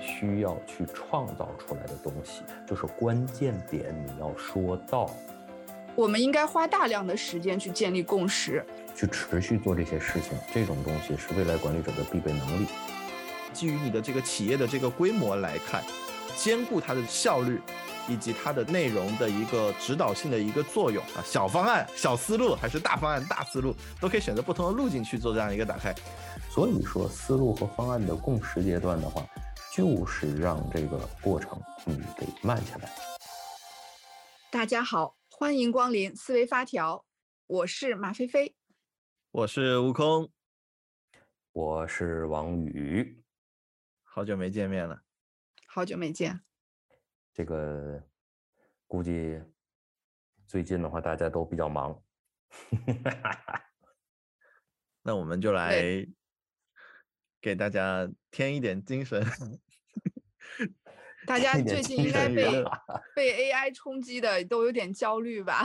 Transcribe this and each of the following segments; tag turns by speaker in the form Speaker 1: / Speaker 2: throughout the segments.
Speaker 1: 需要去创造出来的东西，就是关键点你要说到。
Speaker 2: 我们应该花大量的时间去建立共识，
Speaker 1: 去持续做这些事情。这种东西是未来管理者的必备能力。
Speaker 3: 基于你的这个企业的这个规模来看，兼顾它的效率。以及它的内容的一个指导性的一个作用啊，小方案、小思路还是大方案、大思路，都可以选择不同的路径去做这样一个打开。
Speaker 1: 所以说，思路和方案的共识阶段的话，就是让这个过程嗯给慢下来。
Speaker 2: 大家好，欢迎光临思维发条，我是马飞飞，
Speaker 3: 我是悟空，
Speaker 1: 我是王宇，
Speaker 3: 好久没见面了，
Speaker 2: 好久没见。
Speaker 1: 这个估计最近的话，大家都比较忙。
Speaker 3: 那我们就来给大家添一点精神。
Speaker 2: 大家最近应该被被 AI 冲击的都有点焦虑吧？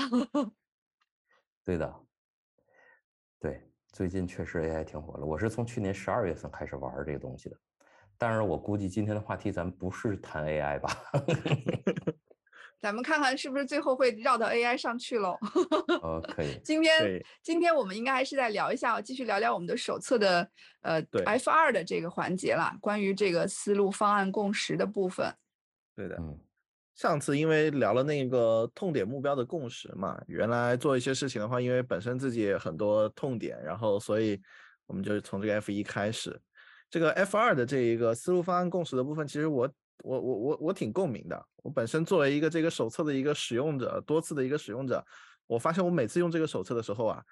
Speaker 1: 对的，对，最近确实 AI 挺火了。我是从去年十二月份开始玩这个东西的。但是我估计今天的话题咱不是谈 AI 吧？
Speaker 2: 咱们看看是不是最后会绕到 AI 上去喽？
Speaker 1: 哦，可以。
Speaker 2: 今天今天我们应该还是再聊一下，继续聊聊我们的手册的呃 F 二的这个环节了，关于这个思路、方案、共识的部分。
Speaker 3: 对的，嗯。上次因为聊了那个痛点目标的共识嘛，原来做一些事情的话，因为本身自己也很多痛点，然后所以我们就从这个 F 一开始。这个 F 二的这一个思路方案共识的部分，其实我我我我我挺共鸣的。我本身作为一个这个手册的一个使用者，多次的一个使用者，我发现我每次用这个手册的时候啊，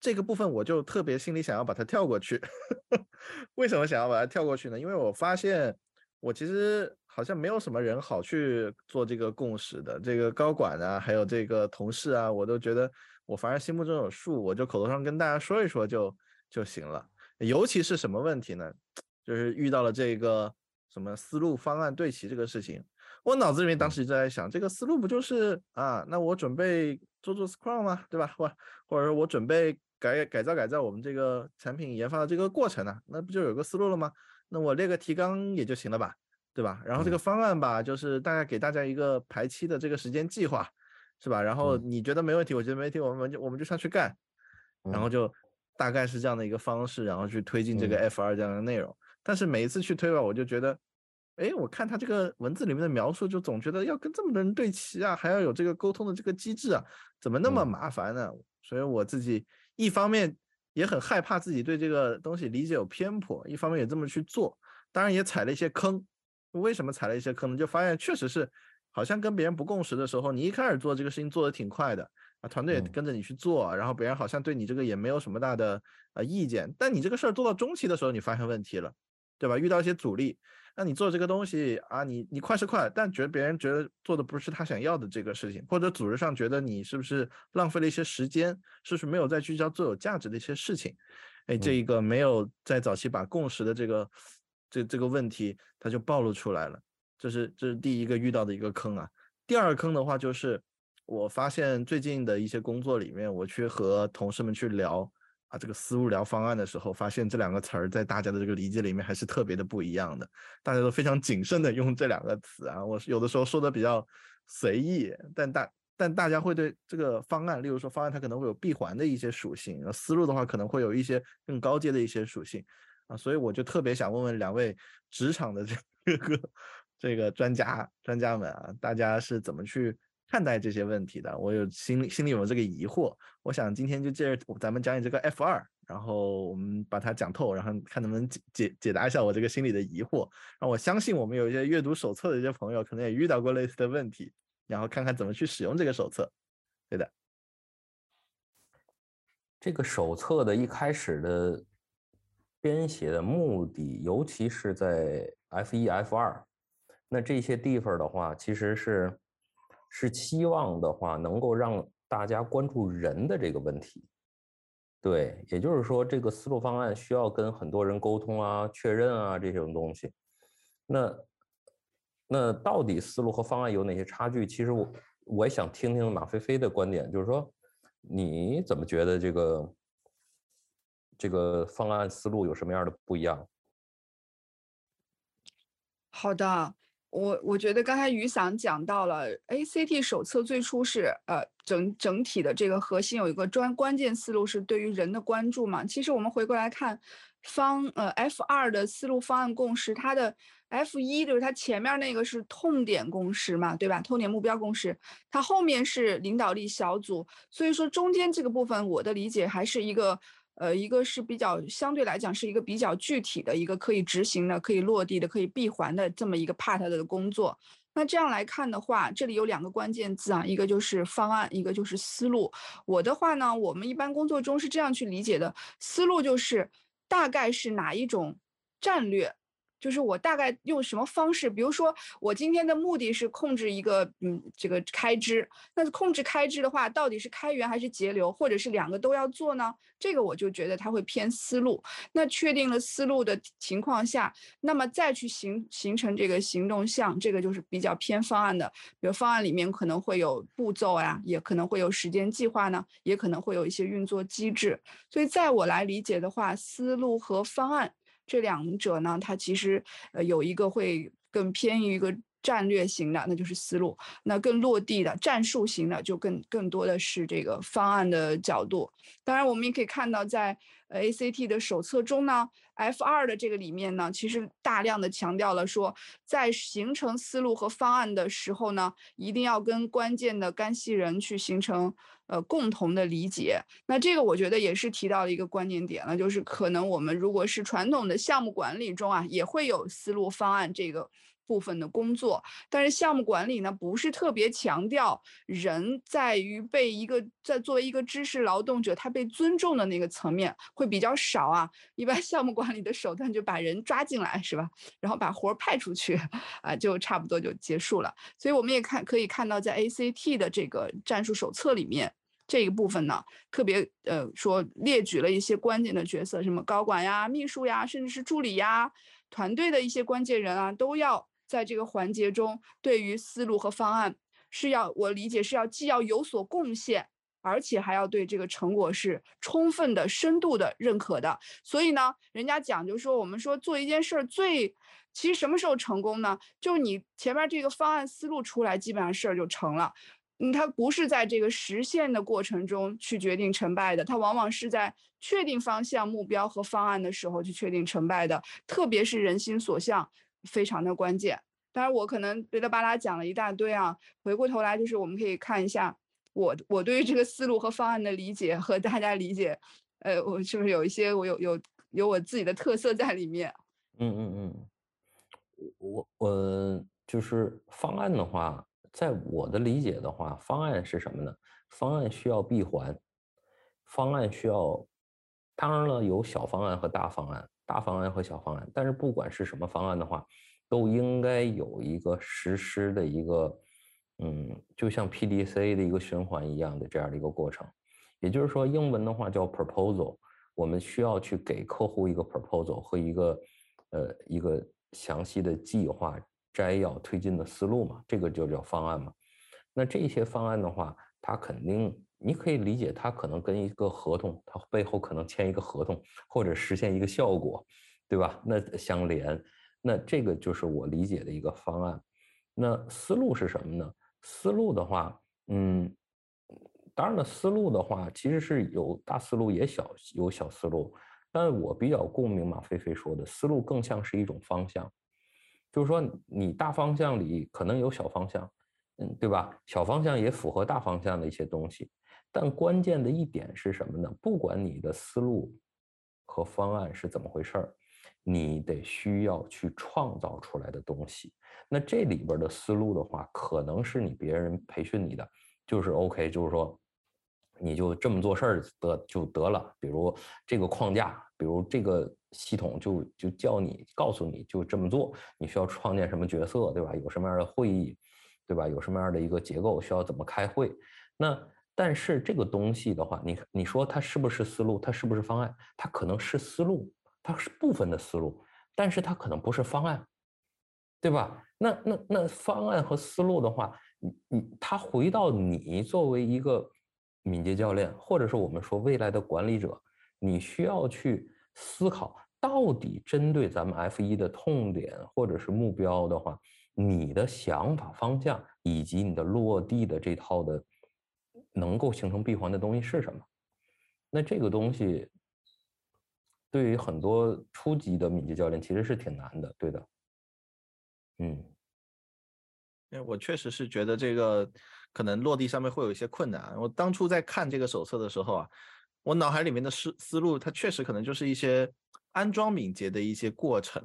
Speaker 3: 这个部分我就特别心里想要把它跳过去。为什么想要把它跳过去呢？因为我发现我其实好像没有什么人好去做这个共识的。这个高管啊，还有这个同事啊，我都觉得我反而心目中有数，我就口头上跟大家说一说就就行了。尤其是什么问题呢？就是遇到了这个什么思路方案对齐这个事情，我脑子里面当时就在想，这个思路不就是啊？那我准备做做 Scrum 吗？对吧？或或者说我准备改改造改造我们这个产品研发的这个过程呢？那不就有个思路了吗？那我列个提纲也就行了吧？对吧？然后这个方案吧，就是大概给大家一个排期的这个时间计划，是吧？然后你觉得没问题，我觉得没问题，我们就我们就上去干，然后就。大概是这样的一个方式，然后去推进这个 F 二这样的内容。但是每一次去推吧，我就觉得，哎，我看他这个文字里面的描述，就总觉得要跟这么多人对齐啊，还要有这个沟通的这个机制啊，怎么那么麻烦呢？所以我自己一方面也很害怕自己对这个东西理解有偏颇，一方面也这么去做，当然也踩了一些坑。为什么踩了一些坑呢？就发现确实是，好像跟别人不共识的时候，你一开始做这个事情做的挺快的啊。团队也跟着你去做，然后别人好像对你这个也没有什么大的呃意见，但你这个事儿做到中期的时候，你发现问题了，对吧？遇到一些阻力，那你做这个东西啊，你你快是快，但觉得别人觉得做的不是他想要的这个事情，或者组织上觉得你是不是浪费了一些时间，是不是没有在聚焦做有价值的一些事情？哎，这一个没有在早期把共识的这个这这个问题，它就暴露出来了，这是这是第一个遇到的一个坑啊。第二坑的话就是。我发现最近的一些工作里面，我去和同事们去聊这个思路聊方案的时候，发现这两个词儿在大家的这个理解里面还是特别的不一样的。大家都非常谨慎的用这两个词啊，我有的时候说的比较随意，但大但大家会对这个方案，例如说方案它可能会有闭环的一些属性，思路的话可能会有一些更高阶的一些属性啊，所以我就特别想问问两位职场的这个这个专家专家们啊，大家是怎么去？看待这些问题的，我有心里心里有这个疑惑，我想今天就借着咱们讲你这个 F 二，然后我们把它讲透，然后看能不能解解解答一下我这个心里的疑惑。让我相信我们有一些阅读手册的一些朋友，可能也遇到过类似的问题，然后看看怎么去使用这个手册。对的，
Speaker 1: 这个手册的一开始的编写的目的，尤其是在 F 一、F 二，那这些地方的话，其实是。是期望的话，能够让大家关注人的这个问题，对，也就是说，这个思路方案需要跟很多人沟通啊、确认啊这种东西。那那到底思路和方案有哪些差距？其实我我也想听听马飞飞的观点，就是说你怎么觉得这个这个方案思路有什么样的不一样？
Speaker 2: 好的。我我觉得刚才雨伞讲到了 ACT 手册最初是呃整整体的这个核心有一个专关键思路是对于人的关注嘛。其实我们回过来看方呃 F 二的思路方案共识，它的 F 一就是它前面那个是痛点共识嘛，对吧？痛点目标共识，它后面是领导力小组，所以说中间这个部分我的理解还是一个。呃，一个是比较相对来讲是一个比较具体的一个可以执行的、可以落地的、可以闭环的这么一个 part 的工作。那这样来看的话，这里有两个关键字啊，一个就是方案，一个就是思路。我的话呢，我们一般工作中是这样去理解的：思路就是大概是哪一种战略。就是我大概用什么方式，比如说我今天的目的是控制一个嗯这个开支，那控制开支的话，到底是开源还是节流，或者是两个都要做呢？这个我就觉得它会偏思路。那确定了思路的情况下，那么再去形形成这个行动项，这个就是比较偏方案的。比如方案里面可能会有步骤呀，也可能会有时间计划呢，也可能会有一些运作机制。所以在我来理解的话，思路和方案。这两者呢，它其实呃有一个会更偏于一个战略型的，那就是思路；那更落地的战术型的，就更更多的是这个方案的角度。当然，我们也可以看到，在呃 ACT 的手册中呢，F 二的这个里面呢，其实大量的强调了说，在形成思路和方案的时候呢，一定要跟关键的干系人去形成。呃，共同的理解，那这个我觉得也是提到了一个关键点了，就是可能我们如果是传统的项目管理中啊，也会有思路方案这个部分的工作，但是项目管理呢，不是特别强调人在于被一个在作为一个知识劳动者他被尊重的那个层面会比较少啊，一般 项目管理的手段就把人抓进来是吧，然后把活儿派出去啊，就差不多就结束了。所以我们也看可以看到，在 ACT 的这个战术手册里面。这一部分呢，特别呃说列举了一些关键的角色，什么高管呀、秘书呀，甚至是助理呀，团队的一些关键人啊，都要在这个环节中，对于思路和方案是要我理解是要既要有所贡献，而且还要对这个成果是充分的、深度的认可的。所以呢，人家讲就说，我们说做一件事儿最，其实什么时候成功呢？就你前面这个方案思路出来，基本上事儿就成了。嗯，它不是在这个实现的过程中去决定成败的，它往往是在确定方向、目标和方案的时候去确定成败的。特别是人心所向，非常的关键。当然，我可能巴拉巴拉讲了一大堆啊，回过头来就是我们可以看一下我我对于这个思路和方案的理解和大家理解，呃，我是不是有一些我有有有我自己的特色在里面？
Speaker 1: 嗯嗯嗯，我我就是方案的话。在我的理解的话，方案是什么呢？方案需要闭环，方案需要，当然了，有小方案和大方案，大方案和小方案。但是不管是什么方案的话，都应该有一个实施的一个，嗯，就像 PDC 的一个循环一样的这样的一个过程。也就是说，英文的话叫 proposal，我们需要去给客户一个 proposal 和一个，呃，一个详细的计划。摘要推进的思路嘛，这个就叫方案嘛。那这些方案的话，它肯定你可以理解，它可能跟一个合同，它背后可能签一个合同，或者实现一个效果，对吧？那相连，那这个就是我理解的一个方案。那思路是什么呢？思路的话，嗯，当然了，思路的话其实是有大思路也小有小思路，但我比较共鸣马飞飞说的思路更像是一种方向。就是说，你大方向里可能有小方向，嗯，对吧？小方向也符合大方向的一些东西，但关键的一点是什么呢？不管你的思路和方案是怎么回事儿，你得需要去创造出来的东西。那这里边的思路的话，可能是你别人培训你的，就是 OK，就是说，你就这么做事儿得就得了。比如这个框架，比如这个。系统就就叫你告诉你就这么做，你需要创建什么角色，对吧？有什么样的会议，对吧？有什么样的一个结构，需要怎么开会？那但是这个东西的话，你你说它是不是思路？它是不是方案？它可能是思路，它是部分的思路，但是它可能不是方案，对吧？那那那方案和思路的话，你你它回到你作为一个敏捷教练，或者是我们说未来的管理者，你需要去思考。到底针对咱们 F 一的痛点或者是目标的话，你的想法方向以及你的落地的这套的能够形成闭环的东西是什么？那这个东西对于很多初级的敏捷教练其实是挺难的，对的。嗯，
Speaker 3: 因为我确实是觉得这个可能落地上面会有一些困难。我当初在看这个手册的时候啊，我脑海里面的思思路，它确实可能就是一些安装敏捷的一些过程。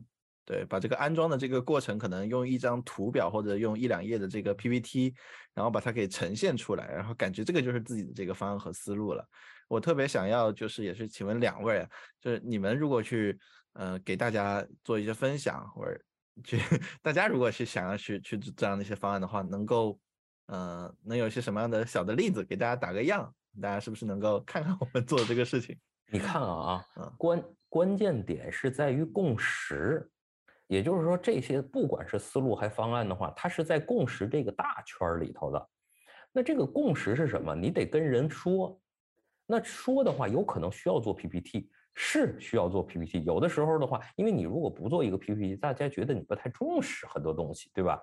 Speaker 3: 对，把这个安装的这个过程，可能用一张图表或者用一两页的这个 PPT，然后把它给呈现出来，然后感觉这个就是自己的这个方案和思路了。我特别想要，就是也是请问两位，就是你们如果去，呃，给大家做一些分享，或者去 大家如果是想要去去这样的一些方案的话，能够，呃，能有一些什么样的小的例子给大家打个样，大家是不是能够看看我们做的这个事情？
Speaker 1: 你看啊，关关键点是在于共识，也就是说，这些不管是思路还方案的话，它是在共识这个大圈里头的。那这个共识是什么？你得跟人说。那说的话，有可能需要做 PPT，是需要做 PPT。有的时候的话，因为你如果不做一个 PPT，大家觉得你不太重视很多东西，对吧？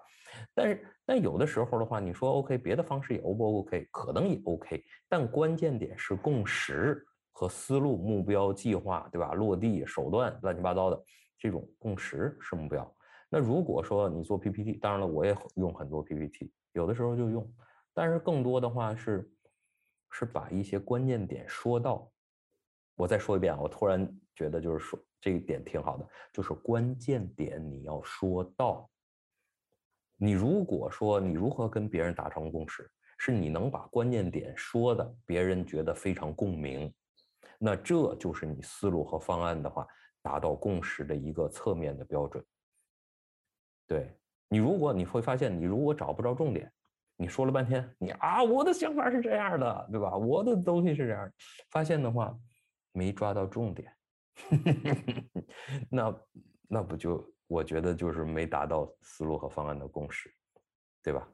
Speaker 1: 但是，但有的时候的话，你说 OK，别的方式也 O 不 OK？可能也 OK。但关键点是共识和思路、目标、计划，对吧？落地手段，乱七八糟的这种共识是目标。那如果说你做 PPT，当然了，我也用很多 PPT，有的时候就用，但是更多的话是。是把一些关键点说到，我再说一遍啊，我突然觉得就是说这一点挺好的，就是关键点你要说到。你如果说你如何跟别人达成共识，是你能把关键点说的，别人觉得非常共鸣，那这就是你思路和方案的话达到共识的一个侧面的标准。对你，如果你会发现，你如果找不着重点。你说了半天，你啊，我的想法是这样的，对吧？我的东西是这样，发现的话没抓到重点，那那不就我觉得就是没达到思路和方案的共识，对吧？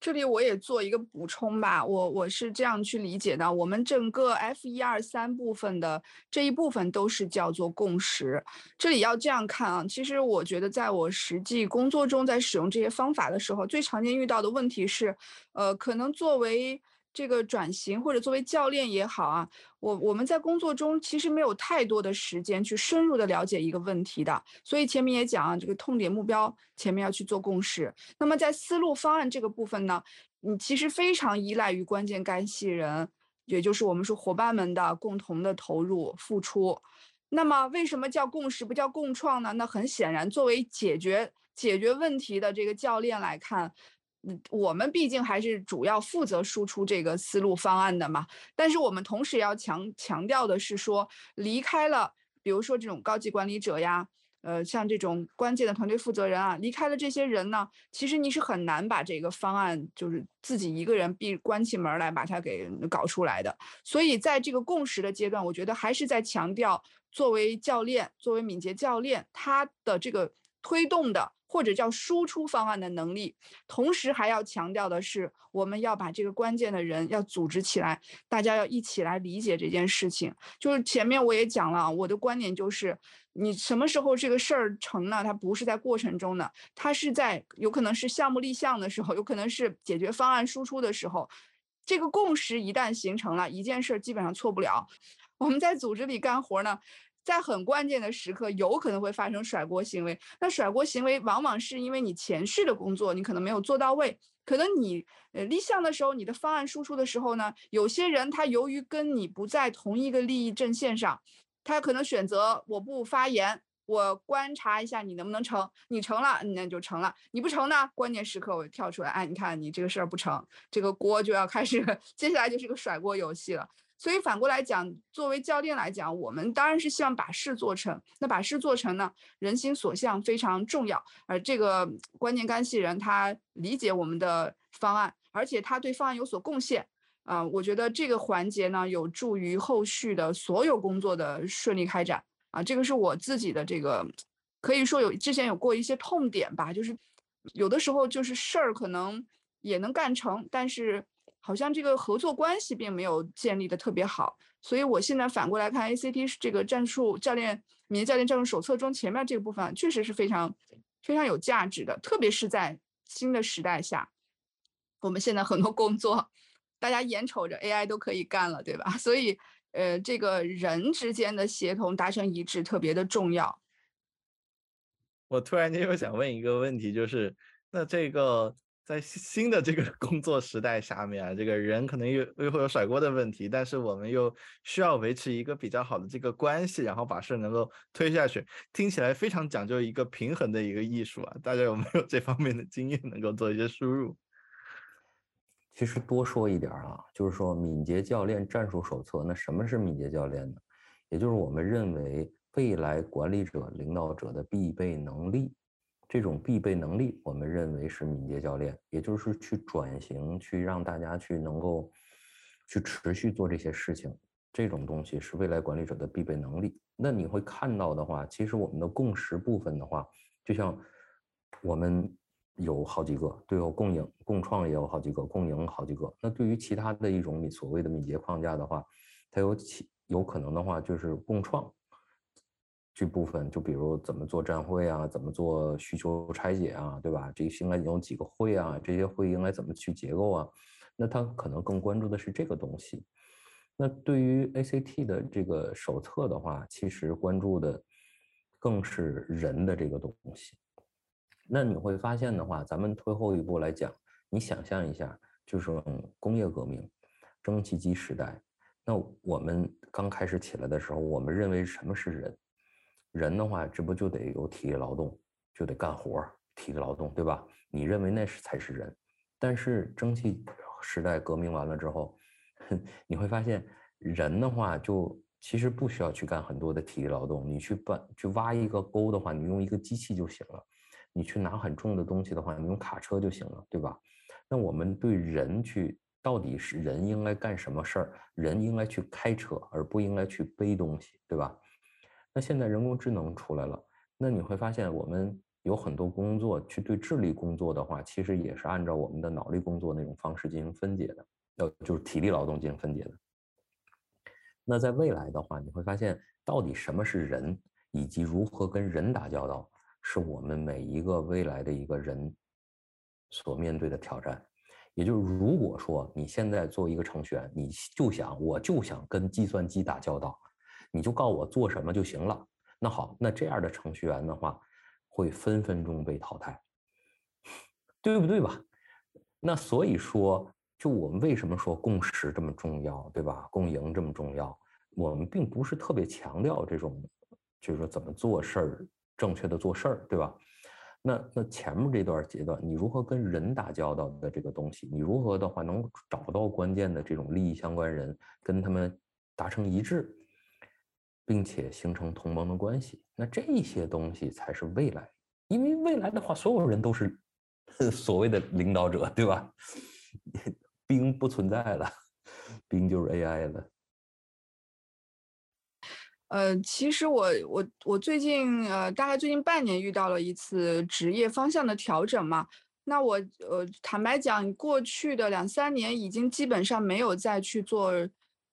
Speaker 2: 这里我也做一个补充吧，我我是这样去理解的，我们整个 F 一二三部分的这一部分都是叫做共识。这里要这样看啊，其实我觉得在我实际工作中，在使用这些方法的时候，最常见遇到的问题是，呃，可能作为。这个转型或者作为教练也好啊，我我们在工作中其实没有太多的时间去深入的了解一个问题的，所以前面也讲啊，这个痛点目标前面要去做共识。那么在思路方案这个部分呢，你其实非常依赖于关键干系人，也就是我们说伙伴们的共同的投入付出。那么为什么叫共识不叫共创呢？那很显然，作为解决解决问题的这个教练来看。嗯，我们毕竟还是主要负责输出这个思路方案的嘛。但是我们同时要强强调的是说，离开了，比如说这种高级管理者呀，呃，像这种关键的团队负责人啊，离开了这些人呢，其实你是很难把这个方案就是自己一个人闭关起门来把它给搞出来的。所以在这个共识的阶段，我觉得还是在强调，作为教练，作为敏捷教练，他的这个推动的。或者叫输出方案的能力，同时还要强调的是，我们要把这个关键的人要组织起来，大家要一起来理解这件事情。就是前面我也讲了，我的观点就是，你什么时候这个事儿成了？它不是在过程中的，它是在有可能是项目立项的时候，有可能是解决方案输出的时候，这个共识一旦形成了，一件事儿基本上错不了。我们在组织里干活呢。在很关键的时刻，有可能会发生甩锅行为。那甩锅行为往往是因为你前续的工作你可能没有做到位，可能你呃立项的时候，你的方案输出的时候呢，有些人他由于跟你不在同一个利益阵线上，他可能选择我不发言，我观察一下你能不能成，你成了那就成了，你不成呢，关键时刻我就跳出来，哎，你看你这个事儿不成，这个锅就要开始，接下来就是个甩锅游戏了。所以反过来讲，作为教练来讲，我们当然是希望把事做成。那把事做成呢，人心所向非常重要。而这个关键干系人他理解我们的方案，而且他对方案有所贡献，啊，我觉得这个环节呢，有助于后续的所有工作的顺利开展。啊，这个是我自己的这个，可以说有之前有过一些痛点吧，就是有的时候就是事儿可能也能干成，但是。好像这个合作关系并没有建立的特别好，所以我现在反过来看，ACT 是这个战术教练、敏捷教练战术手册中前面这部分，确实是非常非常有价值的，特别是在新的时代下，我们现在很多工作，大家眼瞅着 AI 都可以干了，对吧？所以，呃，这个人之间的协同达成一致特别的重要。
Speaker 3: 我突然间又想问一个问题，就是那这个在新的这个 工作时代下面啊，这个人可能又又会有甩锅的问题，但是我们又需要维持一个比较好的这个关系，然后把事能够推下去，听起来非常讲究一个平衡的一个艺术啊。大家有没有这方面的经验能够做一些输入？
Speaker 1: 其实多说一点啊，就是说敏捷教练战术手册，那什么是敏捷教练呢？也就是我们认为。未来管理者、领导者的必备能力，这种必备能力，我们认为是敏捷教练，也就是去转型，去让大家去能够去持续做这些事情，这种东西是未来管理者的必备能力。那你会看到的话，其实我们的共识部分的话，就像我们有好几个，对有，共赢、共创也有好几个，共赢好几个。那对于其他的一种所谓的敏捷框架的话，它有其有可能的话就是共创。这部分就比如怎么做站会啊，怎么做需求拆解啊，对吧？这应该有几个会啊？这些会应该怎么去结构啊？那他可能更关注的是这个东西。那对于 ACT 的这个手册的话，其实关注的更是人的这个东西。那你会发现的话，咱们退后一步来讲，你想象一下，就是工业革命、蒸汽机时代，那我们刚开始起来的时候，我们认为什么是人？人的话，这不就得有体力劳动，就得干活体力劳动，对吧？你认为那是才是人，但是蒸汽时代革命完了之后，你会发现，人的话就其实不需要去干很多的体力劳动。你去搬、去挖一个沟的话，你用一个机器就行了；你去拿很重的东西的话，你用卡车就行了，对吧？那我们对人去，到底是人应该干什么事儿？人应该去开车，而不应该去背东西，对吧？那现在人工智能出来了，那你会发现我们有很多工作去对智力工作的话，其实也是按照我们的脑力工作那种方式进行分解的，要就是体力劳动进行分解的。那在未来的话，你会发现到底什么是人，以及如何跟人打交道，是我们每一个未来的一个人所面对的挑战。也就是如果说你现在做一个程序员，你就想我就想跟计算机打交道。你就告诉我做什么就行了。那好，那这样的程序员的话，会分分钟被淘汰，对不对吧？那所以说，就我们为什么说共识这么重要，对吧？共赢这么重要，我们并不是特别强调这种，就是说怎么做事儿，正确的做事儿，对吧？那那前面这段阶段，你如何跟人打交道的这个东西，你如何的话能找到关键的这种利益相关人，跟他们达成一致？并且形成同盟的关系，那这些东西才是未来。因为未来的话，所有人都是所谓的领导者，对吧？兵不存在了，兵就是 AI 了。
Speaker 2: 呃，其实我我我最近呃，大概最近半年遇到了一次职业方向的调整嘛。那我呃，坦白讲，过去的两三年已经基本上没有再去做。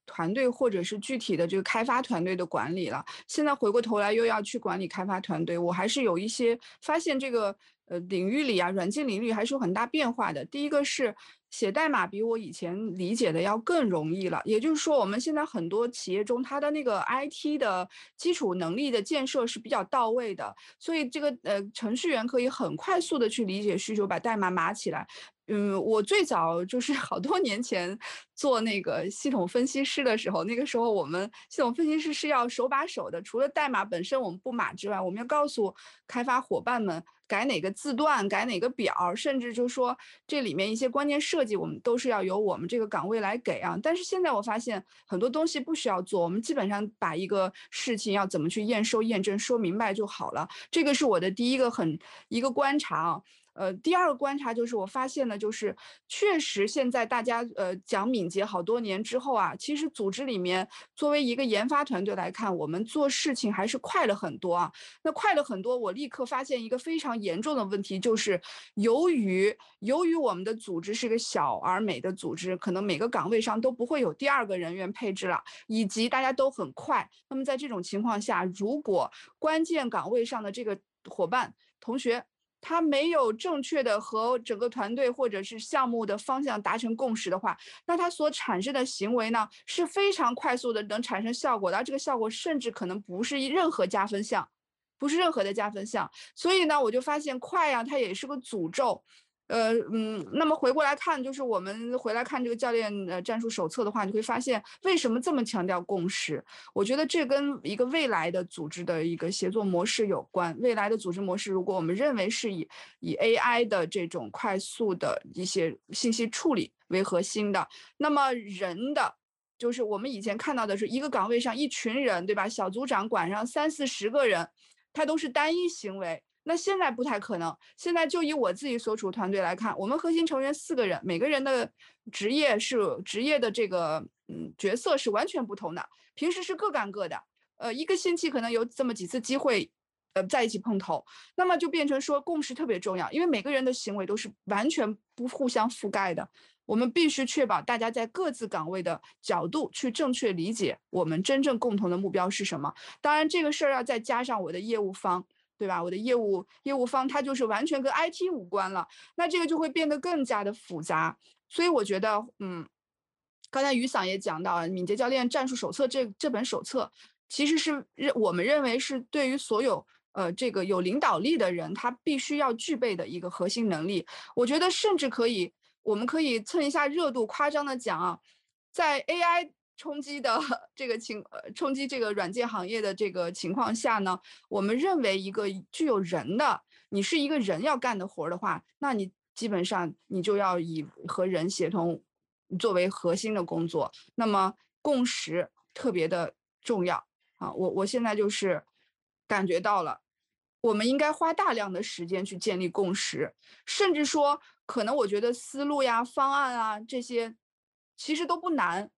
Speaker 2: 团队或者是具体的这个开发团队的管理了，现在回过头来又要去管理开发团队，我还是有一些发现，这个呃领域里啊，软件领域还是有很大变化的。第一个是。写代码比我以前理解的要更容易了，也就是说，我们现在很多企业中，它的那个 IT 的基础能力的建设是比较到位的，所以这个呃程序员可以很快速的去理解需求，把代码码起来。嗯，我最早就是好多年前做那个系统分析师的时候，那个时候我们系统分析师是要手把手的，除了代码本身我们不码之外，我们要告诉开发伙伴们。改哪个字段，改哪个表，甚至就说这里面一些关键设计，我们都是要由我们这个岗位来给啊。但是现在我发现很多东西不需要做，我们基本上把一个事情要怎么去验收、验证说明白就好了。这个是我的第一个很一个观察啊。呃，第二个观察就是我发现呢，就是确实现在大家呃讲敏捷好多年之后啊，其实组织里面作为一个研发团队来看，我们做事情还是快了很多啊。那快了很多，我立刻发现一个非常严重的问题，就是由于由于我们的组织是个小而美的组织，可能每个岗位上都不会有第二个人员配置了，以及大家都很快。那么在这种情况下，如果关键岗位上的这个伙伴同学，他没有正确的和整个团队或者是项目的方向达成共识的话，那他所产生的行为呢是非常快速的能产生效果的，而这个效果甚至可能不是任何加分项，不是任何的加分项。所以呢，我就发现快呀，它也是个诅咒。呃嗯，那么回过来看，就是我们回来看这个教练呃战术手册的话，你会发现为什么这么强调共识？我觉得这跟一个未来的组织的一个协作模式有关。未来的组织模式，如果我们认为是以以 AI 的这种快速的一些信息处理为核心的，那么人的就是我们以前看到的是一个岗位上一群人，对吧？小组长管上三四十个人，他都是单一行为。那现在不太可能。现在就以我自己所处团队来看，我们核心成员四个人，每个人的职业是职业的这个嗯角色是完全不同的。平时是各干各的，呃，一个星期可能有这么几次机会，呃，在一起碰头，那么就变成说共识特别重要，因为每个人的行为都是完全不互相覆盖的。我们必须确保大家在各自岗位的角度去正确理解我们真正共同的目标是什么。当然，这个事儿要再加上我的业务方。对吧？我的业务业务方他就是完全跟 IT 无关了，那这个就会变得更加的复杂。所以我觉得，嗯，刚才于桑也讲到，敏捷教练战术手册这这本手册，其实是认我们认为是对于所有呃这个有领导力的人，他必须要具备的一个核心能力。我觉得甚至可以，我们可以蹭一下热度，夸张的讲啊，在 AI。冲击的这个情，呃，冲击这个软件行业的这个情况下呢，我们认为一个具有人的，你是一个人要干的活的话，那你基本上你就要以和人协同作为核心的工作，那么共识特别的重要啊。我我现在就是感觉到了，我们应该花大量的时间去建立共识，甚至说可能我觉得思路呀、方案啊这些其实都不难。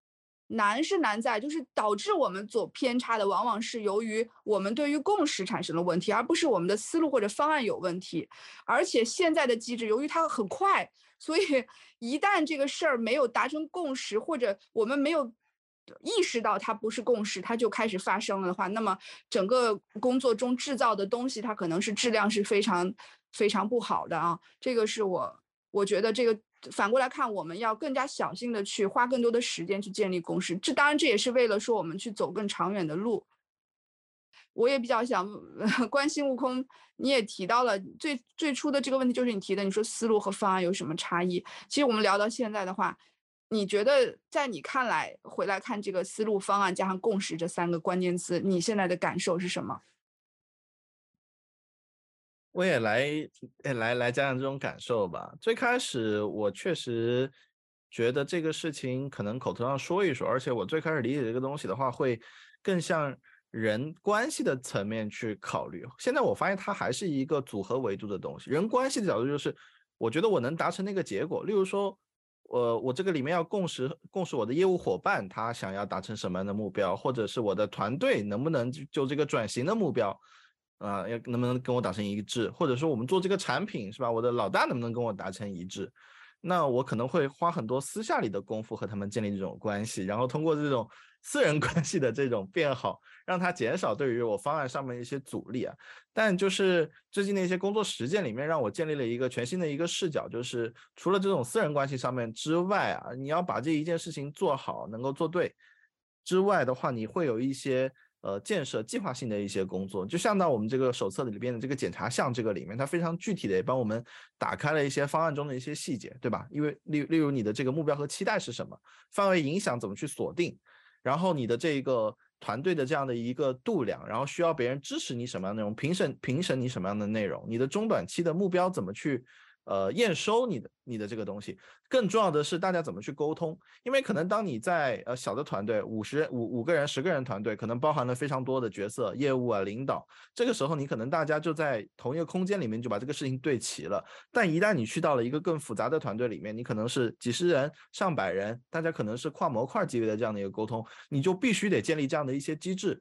Speaker 2: 难是难在，就是导致我们走偏差的，往往是由于我们对于共识产生了问题，而不是我们的思路或者方案有问题。而且现在的机制，由于它很快，所以 一旦这个事儿没有达成共识，或者我们没有意识到它不是共识，它就开始发生了的话，那么整个工作中制造的东西，它可能是质量是非常非常不好的啊。这个是我我觉得这个。反过来看，我们要更加小心的去花更多的时间去建立共识。这当然这也是为了说我们去走更长远的路。我也比较想 关心悟空，你也提到了最最初的这个问题，就是你提的，你说思路和方案有什么差异？其实我们聊到现在的话，你觉得在你看来，回来看这个思路、方案加上共识这三个关键词，你现在的感受是什么？
Speaker 3: 我也来，来来讲讲这种感受吧。最开始我确实觉得这个事情可能口头上说一说，而且我最开始理解这个东西的话，会更像人关系的层面去考虑。现在我发现它还是一个组合维度的东西。人关系的角度就是，我觉得我能达成那个结果。例如说，呃，我这个里面要共识，共识我的业务伙伴他想要达成什么样的目标，或者是我的团队能不能就这个转型的目标。啊，要能不能跟我达成一致，或者说我们做这个产品是吧？我的老大能不能跟我达成一致？那我可能会花很多私下里的功夫和他们建立这种关系，然后通过这种 私人关系的这种变好，让他减少对于我方案上面一些阻力啊。但就是最近的一些工作实践里面，让我建立了一个全新的一个视角，就是除了这种私人关系上面之外啊，你要把这一件事情做好，能够做对之外的话，你会有一些。呃，建设计划性的一些工作，就像到我们这个手册里边的这个检查项这个里面，它非常具体的也帮我们打开了一些方案中的一些细节，对吧？因为例例如你的这个目标和期待是什么，范围影响怎么去锁定，然后你的这个团队的这样的一个度量，然后需要别人支持你什么样的内容，评审评审你什么样的内容，你的中短期的目标怎么去呃验收你的你的这个东西，更重要的是大家怎么去沟通，因为可能当你在呃小的团队五十五五个人十个人团队，可能包含了非常多的角色，业务啊领导，这个时候你可能大家就在同一个空间里面就把这个事情对齐了，但一旦你去到了一个更复杂的团队里面，你可能是几十人上百人，大家可能是跨模块级别的这样的一个沟通，你就必须得建立这样的一些机制，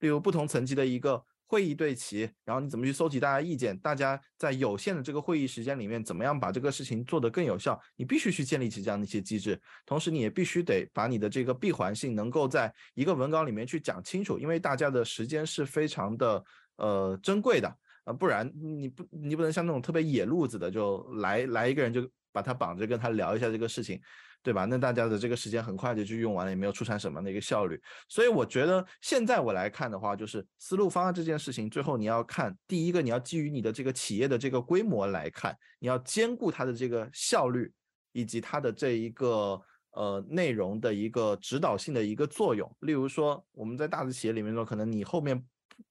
Speaker 3: 例如不同层级的一个。会议对齐，然后你怎么去搜集大家意见？大家在有限的这个会议时间里面，怎么样把这个事情做得更有效？你必须去建立起这样的一些机制，同时你也必须得把你的这个闭环性能够在一个文稿里面去讲清楚，因为大家的时间是非常的呃珍贵的啊，不然你不你不能像那种特别野路子的，就来来一个人就把他绑着跟他聊一下这个事情。对吧？那大家的这个时间很快就就用完了，也没有出产什么样的一个效率。所以我觉得现在我来看的话，就是思路方案这件事情，最后你要看第一个，你要基于你的这个企业的这个规模来看，你要兼顾它的这个效率以及它的这一个呃内容的一个指导性的一个作用。例如说，我们在大的企业里面说，可能你后面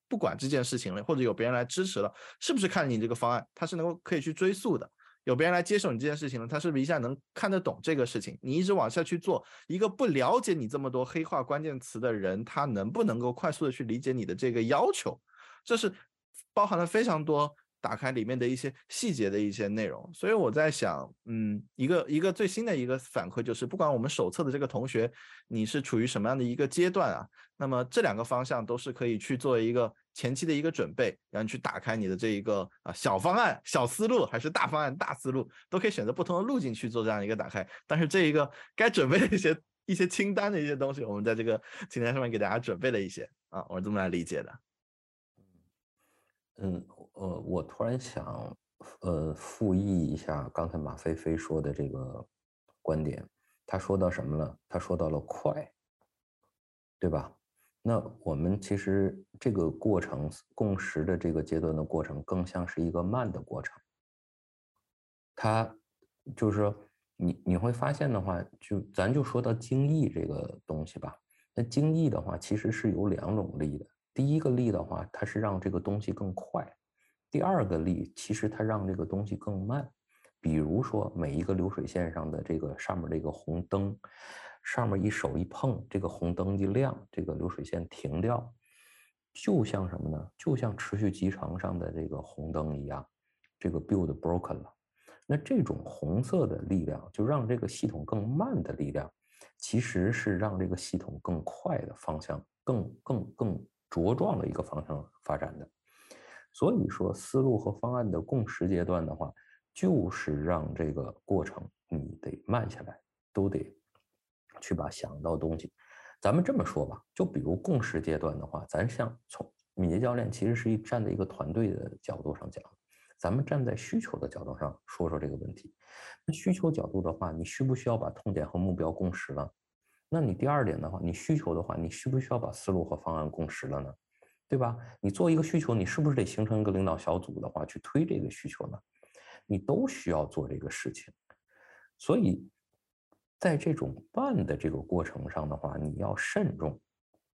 Speaker 3: 不管这件事情了，或者有别人来支持了，是不是看你这个方案，它是能够可以去追溯的？有别人来接手你这件事情了，他是不是一下能看得懂这个事情？你一直往下去做，一个不了解你这么多黑化关键词的人，他能不能够快速的去理解你的这个要求？这是包含了非常多。打开里面的一些细节的一些内容，所以我在想，嗯，一个一个最新的一个反馈就是，不管我们手册的这个同学，你是处于什么样的一个阶段啊，那么这两个方向都是可以去做一个前期的一个准备，然后去打开你的这一个啊小方案、小思路，还是大方案、大思路，都可以选择不同的路径去做这样一个打开。但是这一个该准备的一些一些清单的一些东西，我们在这个清单上面给大家准备了一些啊，我是这么来理解的。
Speaker 1: 嗯。呃，我突然想，呃，复议一下刚才马飞飞说的这个观点。他说到什么了？他说到了快，对吧？那我们其实这个过程共识的这个阶段的过程，更像是一个慢的过程。他就是说，你你会发现的话，就咱就说到精益这个东西吧。那精益的话，其实是有两种力的。第一个力的话，它是让这个东西更快。第二个力，其实它让这个东西更慢，比如说每一个流水线上的这个上面这个红灯，上面一手一碰，这个红灯一亮，这个流水线停掉，就像什么呢？就像持续集成上的这个红灯一样，这个 build broken 了。那这种红色的力量，就让这个系统更慢的力量，其实是让这个系统更快的方向，更更更茁壮的一个方向发展的。所以说，思路和方案的共识阶段的话，就是让这个过程你得慢下来，都得去把想到东西。咱们这么说吧，就比如共识阶段的话，咱像从敏捷教练其实是一站在一个团队的角度上讲，咱们站在需求的角度上说说这个问题。那需求角度的话，你需不需要把痛点和目标共识了？那你第二点的话，你需求的话，你需不需要把思路和方案共识了呢？对吧？你做一个需求，你是不是得形成一个领导小组的话去推这个需求呢？你都需要做这个事情。所以，在这种办的这个过程上的话，你要慎重，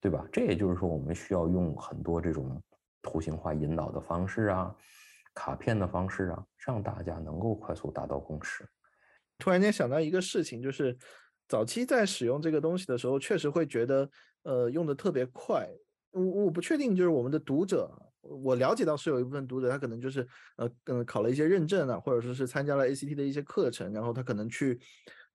Speaker 1: 对吧？这也就是说，我们需要用很多这种图形化引导的方式啊，卡片的方式啊，让大家能够快速达到共识。
Speaker 3: 突然间想到一个事情，就是早期在使用这个东西的时候，确实会觉得，呃，用的特别快。我我不确定，就是我们的读者，我了解到是有一部分读者，他可能就是呃嗯考了一些认证啊，或者说是参加了 ACT 的一些课程，然后他可能去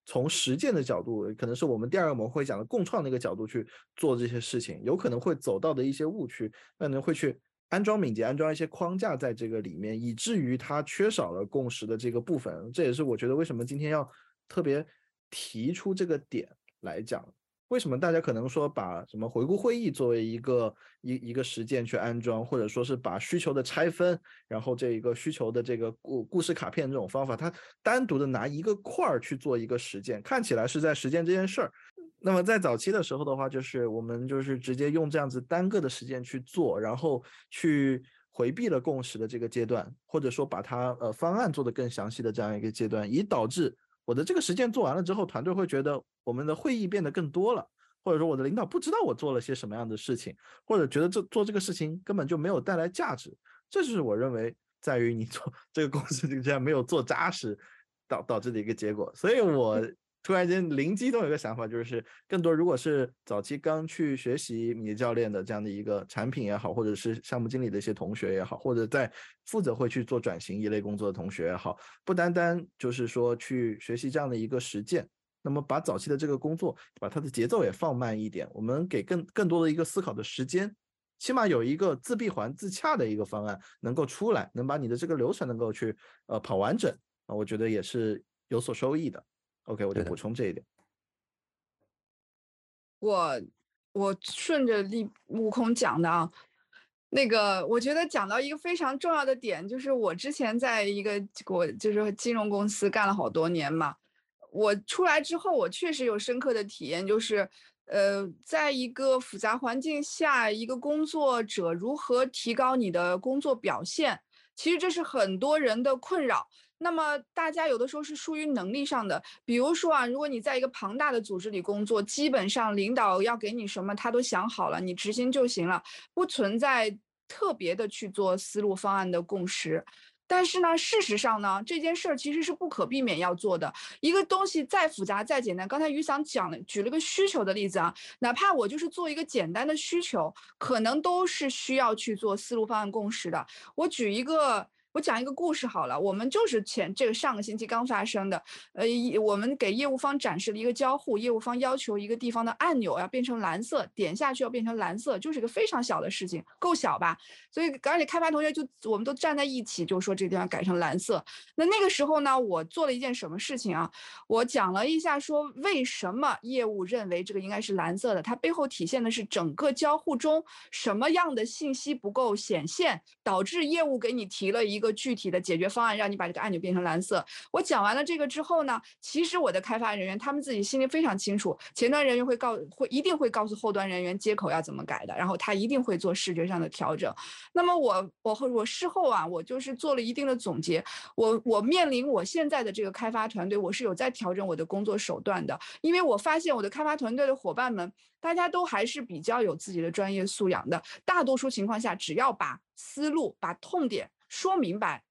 Speaker 3: 从实践的角度，可能是我们第二个我们会讲的共创的一个角度去做这些事情，有可能会走到的一些误区，可能会去安装敏捷，安装一些框架在这个里面，以至于它缺少了共识的这个部分。这也是我觉得为什么今天要特别提出这个点来讲。为什么大家可能说把什么回顾会议作为一个一一个实践去安装，或者说是把需求的拆分，然后这一个需求的这个故故事卡片这种方法，它单独的拿一个块儿去做一个实践，看起来是在实践这件事儿。那么在早期的时候的话，就是我们就是直接用这样子单个的实践去做，然后去回避了共识的这个阶段，或者说把它呃方案做得更详细的这样一个阶段，以导致。我的这个实践做完了之后，团队会觉得我们的会议变得更多了，或者说我的领导不知道我做了些什么样的事情，或者觉得这做这个事情根本就没有带来价值。这就是我认为在于你做这个公司竟然没有做扎实，导导致的一个结果。所以我突然间灵机动有个想法，就是更多如果是早期刚去学习米教练的这样的一个产品也好，或者是项目经理的一些同学也好，或者在负责会去做转型一类工作的同学也好，不单单就是说去学习这样的一个实践。那么把早期的这个工作，把它的节奏也放慢一点，我们给更更多的一个思考的时间，起码有一个自闭环自洽的一个方案能够出来，能把你的这个流程能够去呃跑完整啊，我觉得也是有所收益的。OK，我就补充这一点。
Speaker 2: 我我顺着立悟空讲的啊，那个我觉得讲到一个非常重要的点，就是我之前在一个国就是金融公司干了好多年嘛。我出来之后，我确实有深刻的体验，就是，呃，在一个复杂环境下，一个工作者如何提高你的工作表现，其实这是很多人的困扰。那么大家有的时候是疏于能力上的，比如说啊，如果你在一个庞大的组织里工作，基本上领导要给你什么，他都想好了，你执行就行了，不存在特别的去做思路方案的共识。但是呢，事实上呢，这件事儿其实是不可避免要做的。一个东西再复杂再简单，刚才于桑讲了，举了个需求的例子啊，哪怕我就是做一个简单的需求，可能都是需要去做思路方案共识的。我举一个。我讲一个故事好了，我们就是前这个上个星期刚发生的，呃，我们给业务方展示了一个交互，业务方要求一个地方的按钮要变成蓝色，点下去要变成蓝色，就是一个非常小的事情，够小吧？所以而且开发同学就我们都站在一起，就说这个地方改成蓝色。那那个时候呢，我做了一件什么事情啊？我讲了一下说为什么业务认为这个应该是蓝色的，它背后体现的是整个交互中什么样的信息不够显现，导致业务给你提了一。个具体的解决方案，让你把这个按钮变成蓝色。我讲完了这个之后呢，其实我的开发人员他们自己心里非常清楚，前端人员会告会一定会告诉后端人员接口要怎么改的，然后他一定会做视觉上的调整。那么我我后我事后啊，我就是做了一定的总结。我我面临我现在的这个开发团队，我是有在调整我的工作手段的，因为我发现我的开发团队的伙伴们，大家都还是比较有自己的专业素养的。大多数情况下，只要把思路、把痛点。说明白，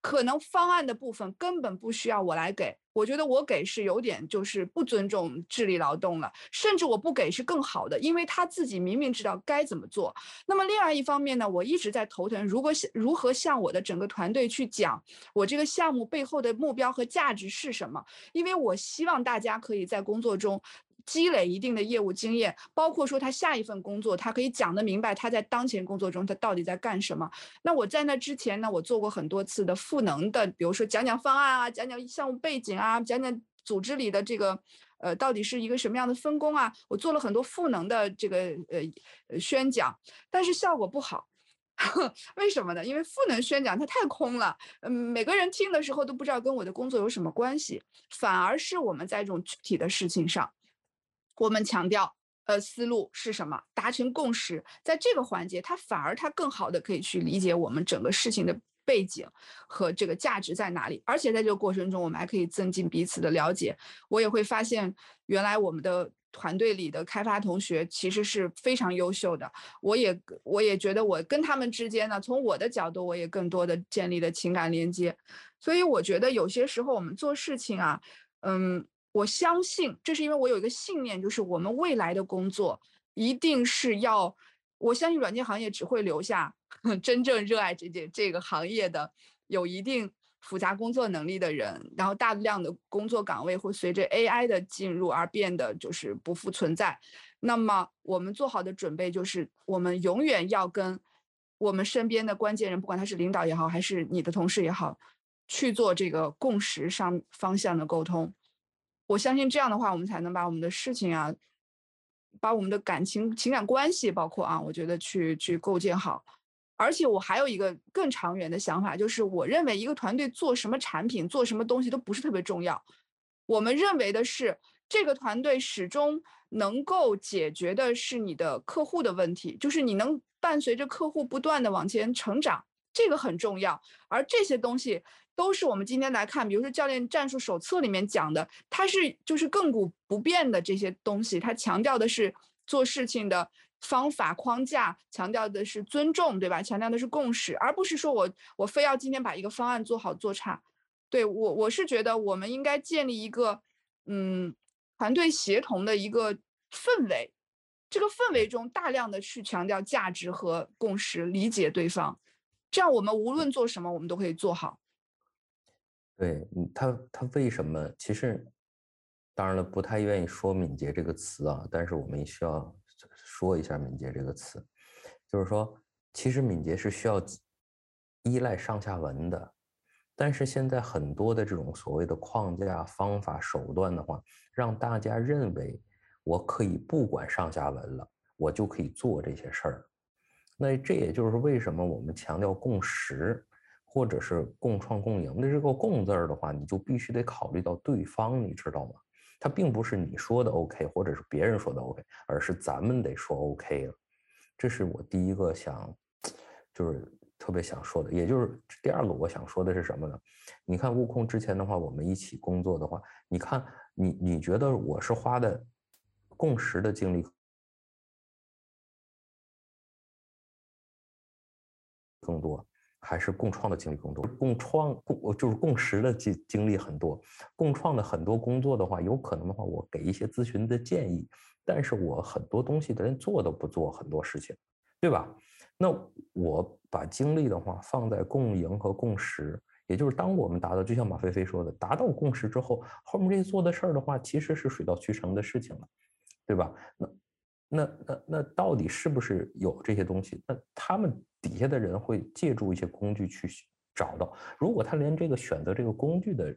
Speaker 2: 可能方案的部分根本不需要我来给，我觉得我给是有点就是不尊重智力劳动了，甚至我不给是更好的，因为他自己明明知道该怎么做。那么另外一方面呢，我一直在头疼，如果如何向我的整个团队去讲我这个项目背后的目标和价值是什么？因为我希望大家可以在工作中。积累一定的业务经验，包括说他下一份工作，他可以讲得明白他在当前工作中他到底在干什么。那我在那之前呢，我做过很多次的赋能的，比如说讲讲方案啊，讲讲项目背景啊，讲讲组织里的这个呃到底是一个什么样的分工啊，我做了很多赋能的这个呃宣讲，但是效果不好，为什么呢？因为赋能宣讲它太空了，嗯，每个人听的时候都不知道跟我的工作有什么关系，反而是我们在这种具体的事情上。我们强调，呃，思路是什么？达成共识，在这个环节，他反而他更好的可以去理解我们整个事情的背景和这个价值在哪里。而且在这个过程中，我们还可以增进彼此的了解。我也会发现，原来我们的团队里的开发同学其实是非常优秀的。我也我也觉得，我跟他们之间呢，从我的角度，我也更多的建立了情感连接。所以我觉得有些时候我们做事情啊，嗯。我相信，这是因为我有一个信念，就是我们未来的工作一定是要，我相信软件行业只会留下 真正热爱这件这个行业的、有一定复杂工作能力的人，然后大量的工作岗位会随着 AI 的进入而变得就是不复存在。那么我们做好的准备就是，我们永远要跟我们身边的关键人，不管他是领导也好，还是你的同事也好，去做这个共识上方向的沟通。我相信这样的话，我们才能把我们的事情啊，把我们的感情、情感关系，包括啊，我觉得去去构建好。而且我还有一个更长远的想法，就是我认为一个团队做什么产品、做什么东西都不是特别重要。我们认为的是，这个团队始终能够解决的是你的客户的问题，就是你能伴随着客户不断的往前成长，这个很重要。而这些东西。都是我们今天来看，比如说教练战术手册里面讲的，它是就是亘古不变的这些东西，它强调的是做事情的方法框架，强调的是尊重，对吧？强调的是共识，而不是说我我非要今天把一个方案做好做差。对我我是觉得我们应该建立一个嗯团队协同的一个氛围，这个氛围中大量的去强调价值和共识，理解对方，这样我们无论做什么，我们都可以做好。
Speaker 1: 对，他他为什么？其实当然了，不太愿意说敏捷这个词啊，但是我们需要。说一下敏捷这个词，就是说，其实敏捷是需要依赖上下文的，但是现在很多的这种所谓的框架、方法、手段的话，让大家认为我可以不管上下文了，我就可以做这些事儿。那这也就是为什么我们强调共识，或者是共创共赢的这个“共”字儿的话，你就必须得考虑到对方，你知道吗？它并不是你说的 OK，或者是别人说的 OK，而是咱们得说 OK 了。这是我第一个想，就是特别想说的。也就是第二个我想说的是什么呢？你看悟空之前的话，我们一起工作的话，你看你你觉得我是花的共识的精力更多？还是共创的精力更多，共创共就是共识的经经历很多，共创的很多工作的话，有可能的话，我给一些咨询的建议，但是我很多东西连做都不做，很多事情，对吧？那我把精力的话放在共赢和共识，也就是当我们达到，就像马飞飞说的，达到共识之后，后面这些做的事儿的话，其实是水到渠成的事情了，对吧？那。那那那到底是不是有这些东西？那他们底下的人会借助一些工具去找到。如果他连这个选择这个工具的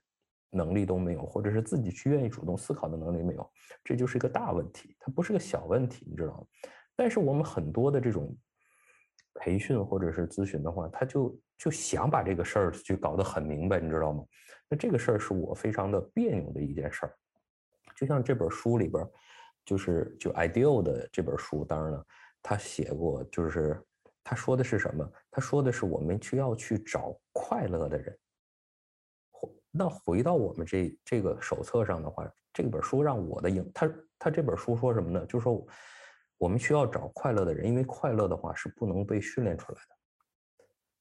Speaker 1: 能力都没有，或者是自己去愿意主动思考的能力没有，这就是一个大问题。它不是个小问题，你知道吗？但是我们很多的这种培训或者是咨询的话，他就就想把这个事儿去搞得很明白，你知道吗？那这个事儿是我非常的别扭的一件事儿。就像这本书里边。就是就 ideal 的这本书，当然了，他写过，就是他说的是什么？他说的是我们需要去找快乐的人。那回到我们这这个手册上的话，这本书让我的影，他他这本书说什么呢？就说我们需要找快乐的人，因为快乐的话是不能被训练出来的。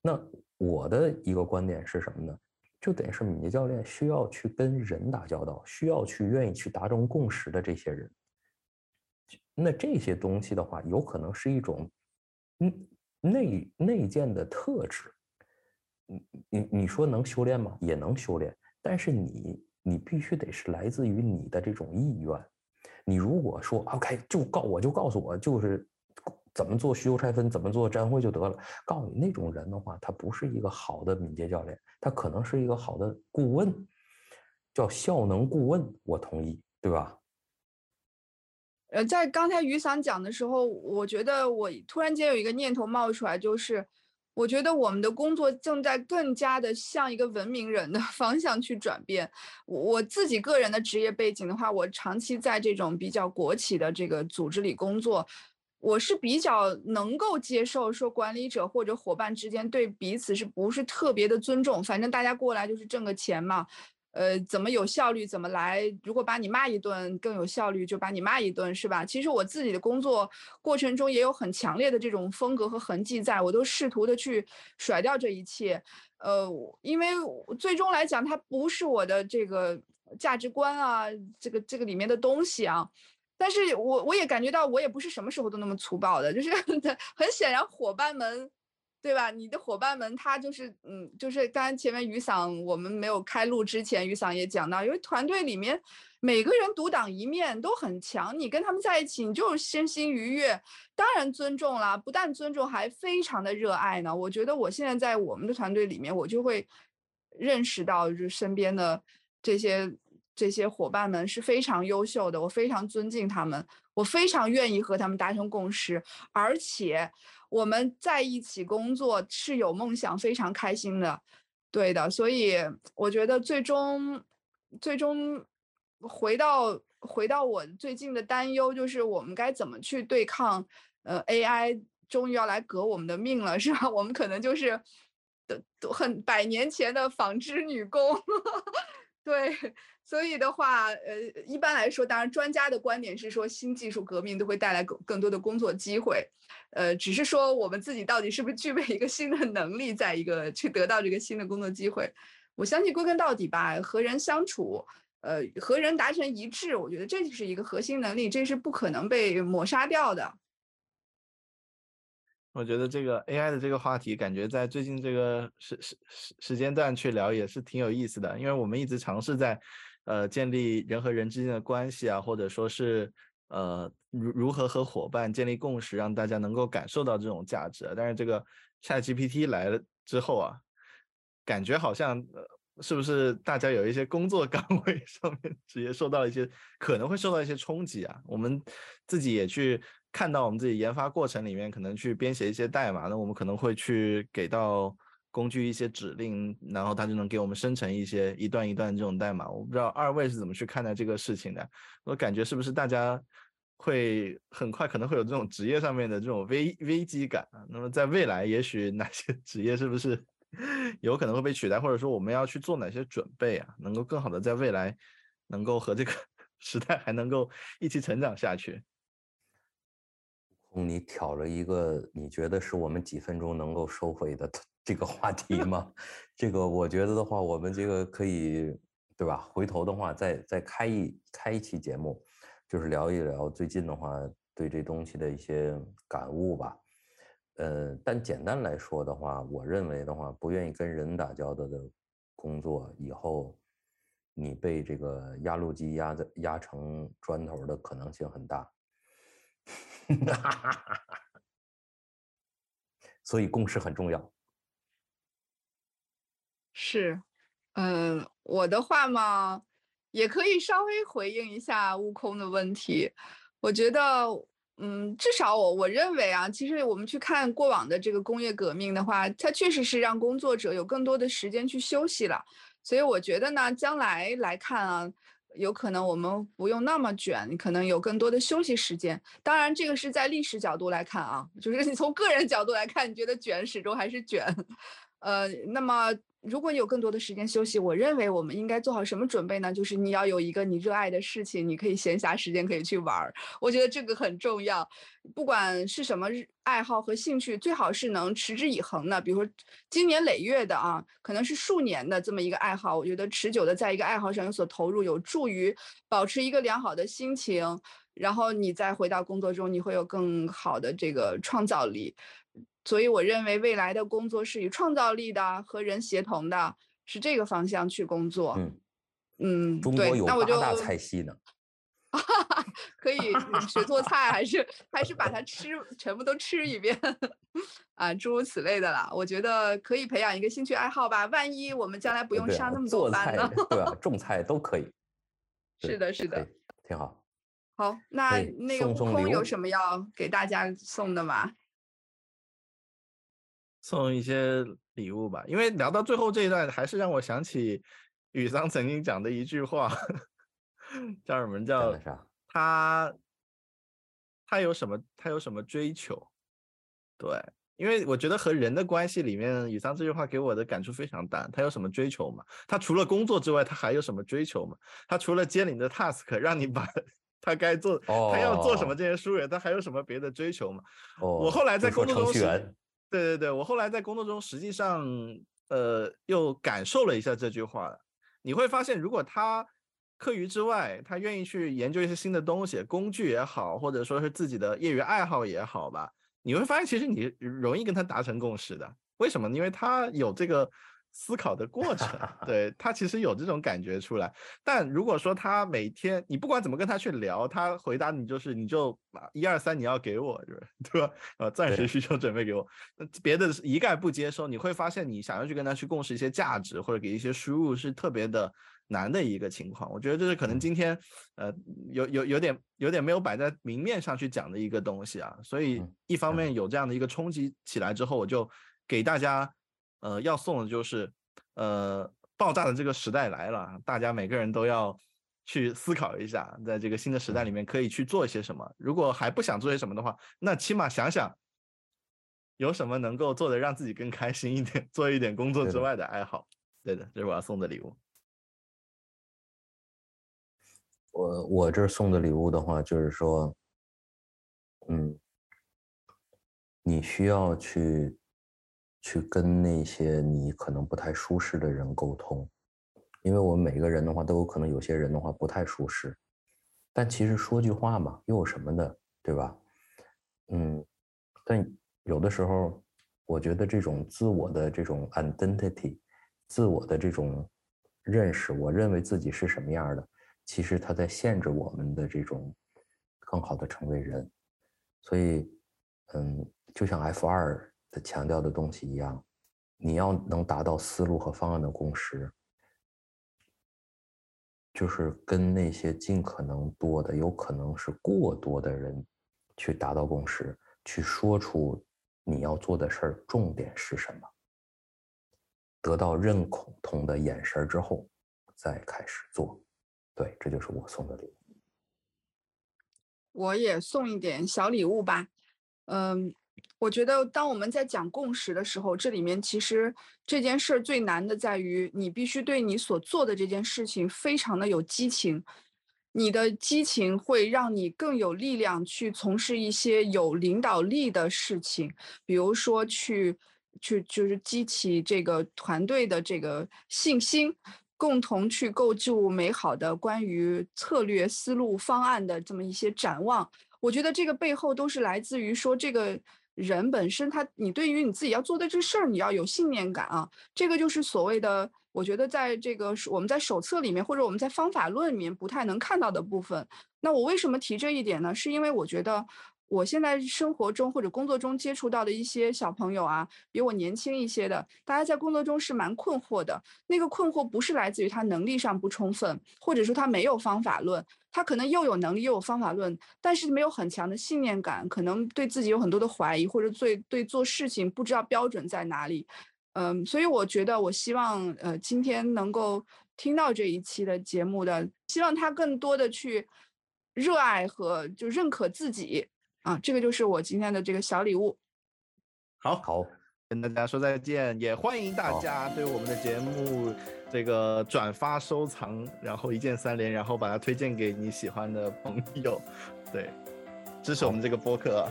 Speaker 1: 那我的一个观点是什么呢？就等于是敏捷教练需要去跟人打交道，需要去愿意去达成共识的这些人。那这些东西的话，有可能是一种嗯内内建的特质。你你你说能修炼吗？也能修炼，但是你你必须得是来自于你的这种意愿。你如果说 OK 就告我就告诉我就是怎么做虚修拆分，怎么做占会就得了，告诉你那种人的话，他不是一个好的敏捷教练，他可能是一个好的顾问，叫效能顾问。我同意，对吧？
Speaker 2: 呃，在刚才于桑讲的时候，我觉得我突然间有一个念头冒出来，就是我觉得我们的工作正在更加的向一个文明人的 方向去转变。我自己个人的职业背景的话，我长期在这种比较国企的这个组织里工作，我是比较能够接受说管理者或者伙伴之间对彼此是不是特别的尊重，反正大家过来就是挣个钱嘛。呃，怎么有效率怎么来？如果把你骂一顿更有效率，就把你骂一顿，是吧？其实我自己的工作过程中也有很强烈的这种风格和痕迹，在我都试图的去甩掉这一切。呃，因为最终来讲，它不是我的这个价值观啊，这个这个里面的东西啊。但是我我也感觉到，我也不是什么时候都那么粗暴的，就是 很显然伙伴们。对吧？你的伙伴们，他就是，嗯，就是刚才前面雨伞我们没有开录之前，雨伞也讲到，因为团队里面每个人独当一面都很强，你跟他们在一起，你就身心愉悦，当然尊重啦，不但尊重，还非常的热爱呢。我觉得我现在在我们的团队里面，我就会认识到，就身边的这些这些伙伴们是非常优秀的，我非常尊敬他们，我非常愿意和他们达成共识，而且。我们在一起工作是有梦想，非常开心的，对的。所以我觉得最终，最终回到回到我最近的担忧，就是我们该怎么去对抗？呃，AI 终于要来革我们的命了，是吧？我们可能就是的很百年前的纺织女工，对。所以的话，呃，一般来说，当然专家的观点是说，新技术革命都会带来更更多的工作机会，呃，只是说我们自己到底是不是具备一个新的能力，在一个去得到这个新的工作机会。我相信归根到底吧，和人相处，呃，和人达成一致，我觉得这就是一个核心能力，这是不可能被抹杀掉的。
Speaker 3: 我觉得这个 AI 的这个话题，感觉在最近这个时时时时间段去聊也是挺有意思的，因为我们一直尝试在，呃，建立人和人之间的关系啊，或者说是呃如如何和伙伴建立共识，让大家能够感受到这种价值。但是这个 ChatGPT 来了之后啊，感觉好像呃是不是大家有一些工作岗位 上面直接受到一些可能会受到一些冲击啊？我们自己也去。看到我们自己研发过程里面可能去编写一些代码，那我们可能会去给到工具一些指令，然后它就能给我们生成一些一段一段这种代码。我不知道二位是怎么去看待这个事情的？我感觉是不是大家会很快可能会有这种职业上面的这种危危机感？那么在未来，也许哪些 职业是不是有可能会被取代，或者说我们要去做哪些准备啊，能够更好的在未来能够和这个 时代还能够一起成长下去？
Speaker 1: 你挑了一个你觉得是我们几分钟能够收回的 这个话题 吗？这个我觉得的话，我们这个可以，对吧？回头的话，再再开一开一期节目，就是聊一聊最近的话对这东西的一些感悟吧。呃，但简单来说的话，我认为的话，不愿意跟人打交道的工作，以后你被这个压路机压的压成砖头的可能性很大。所以共识很重要。
Speaker 2: 是，嗯，我的话嘛，也可以稍微回应一下悟空的问题。我觉得，嗯，至少我我认为啊，其实我们去看过往的这个工业革命的话，它确实是让工作者有更多的时间去休息了。所以我觉得呢，将来来看啊。有可能我们不用那么卷，可能有更多的休息时间。当然，这个是在历史角度来看啊，就是你从个人角度来看，你觉得卷始终还是卷。呃，那么。如果你有更多的时间休息，我认为我们应该做好什么准备呢？就是你要有一个你热爱的事情，你可以闲暇时间可以去玩儿。我觉得这个很重要，不管是什么爱好和兴趣，最好是能持之以恒的。比如说，经年累月的啊，可能是数年的这么一个爱好。我觉得持久的在一个爱好上有所投入，有助于保持一个良好的心情，然后你再回到工作中，你会有更好的这个创造力。所以我认为未来的工作是以创造力的和人协同的，是这个方向去工作。
Speaker 1: 嗯
Speaker 2: 嗯，
Speaker 1: 中国有八大菜系呢，
Speaker 2: 可以学做菜，还是还是把它吃全部都吃一遍啊，诸如此类的啦。我觉得可以培养一个兴趣爱好吧，万一我们将来不用上那么多班
Speaker 1: 呢？对啊，种菜都可以。
Speaker 2: 是的，是的，
Speaker 1: 挺好。
Speaker 2: 好，那那个悟空有什么要给大家送的吗？
Speaker 3: 送一些礼物吧，因为聊到最后这一段，还是让我想起雨桑曾经讲的一句话，叫什么？叫他他有什么？他有什么追求？对，因为我觉得和人的关系里面，雨桑这句话给我的感触非常大。他有什么追求嘛？他除了工作之外，他还有什么追求吗？他除了接你的 task，让你把 他该做，他要做什么这些书人，他还有什么别的追求吗？我后来在工作中。对对对，我后来在工作中实际上，呃，又感受了一下这句话。你会发现，如果他课余之外，他愿意去研究一些新的东西，工具也好，或者说是自己的业余爱好也好吧，你会发现，其实你容易跟他达成共识的。为什么？因为他有这个。思考的过程，对他其实有这种感觉出来。但如果说他每天你不管怎么跟他去聊，他回答你就是你就一二三你要给我，对吧？呃，暂时需求准备给我，别的一概不接收。你会发现你想要去跟他去共识一些价值或者给一些输入是特别的难的一个情况。我觉得这是可能今天呃有有有点有点没有摆在明面上去讲的一个东西啊。所以一方面有这样的一个冲击起来之后，我就给大家。呃，要送的就是，呃，爆炸的这个时代来了，大家每个人都要去思考一下，在这个新的时代里面可以去做一些什么。如果还不想做些什么的话，那起码想想有什么能够做的让自己更开心一点，做一点工作之外的爱好。对的，这是我要送的礼物。
Speaker 1: 我我这送的礼物的话，就是说，嗯，你需要去去跟那些你可能不太舒适的人沟通，因为我们每个人的话都有可能有些人的话不太舒适，但其实说句话嘛，又有什么的，对吧？嗯，但有的时候，我觉得这种自我的这种 identity，自我的这种认识，我认为自己是什么样的。其实它在限制我们的这种更好的成为人，所以，嗯，就像 F 二他强调的东西一样，你要能达到思路和方案的共识，就是跟那些尽可能多的、有可能是过多的人去达到共识，去说出你要做的事儿重点是什么，得到认同的眼神之后，再开始做。对，这就是我送的礼物。
Speaker 2: 我也送一点小礼物吧。嗯，我觉得当我们在讲共识的时候，这里面其实这件事儿最难的在于，你必须对你所做的这件事情非常的有激情。你的激情会让你更有力量去从事一些有领导力的事情，比如说去去就是激起这个团队的这个信心。共同去构筑美好的关于策略、思路、方案的这么一些展望，我觉得这个背后都是来自于说这个人本身，他你对于你自己要做的这事儿，你要有信念感啊。这个就是所谓的，我觉得在这个我们在手册里面或者我们在方法论里面不太能看到的部分。那我为什么提这一点呢？是因为我觉得。我现在生活中或者工作中接触到的一些小朋友啊，比我年轻一些的，大家在工作中是蛮困惑的。那个困惑不是来自于他能力上不充分，或者说他没有方法论，他可能又有能力又有方法论，但是没有很强的信念感，可能对自己有很多的怀疑，或者对对做事情不知道标准在哪里。嗯，所以我觉得，我希望呃今天能够听到这一期的节目的，希望他更多的去热爱和就认可自己。啊，这个就是我今天的这个小礼物。
Speaker 3: 好
Speaker 1: 好，
Speaker 3: 跟大家说再见，也欢迎大家对我们的节目这个转发、收藏，然后一键三连，然后把它推荐给你喜欢的朋友，对，支持我们这个播客，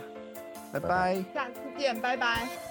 Speaker 3: 拜。拜，
Speaker 2: 下次见，拜拜。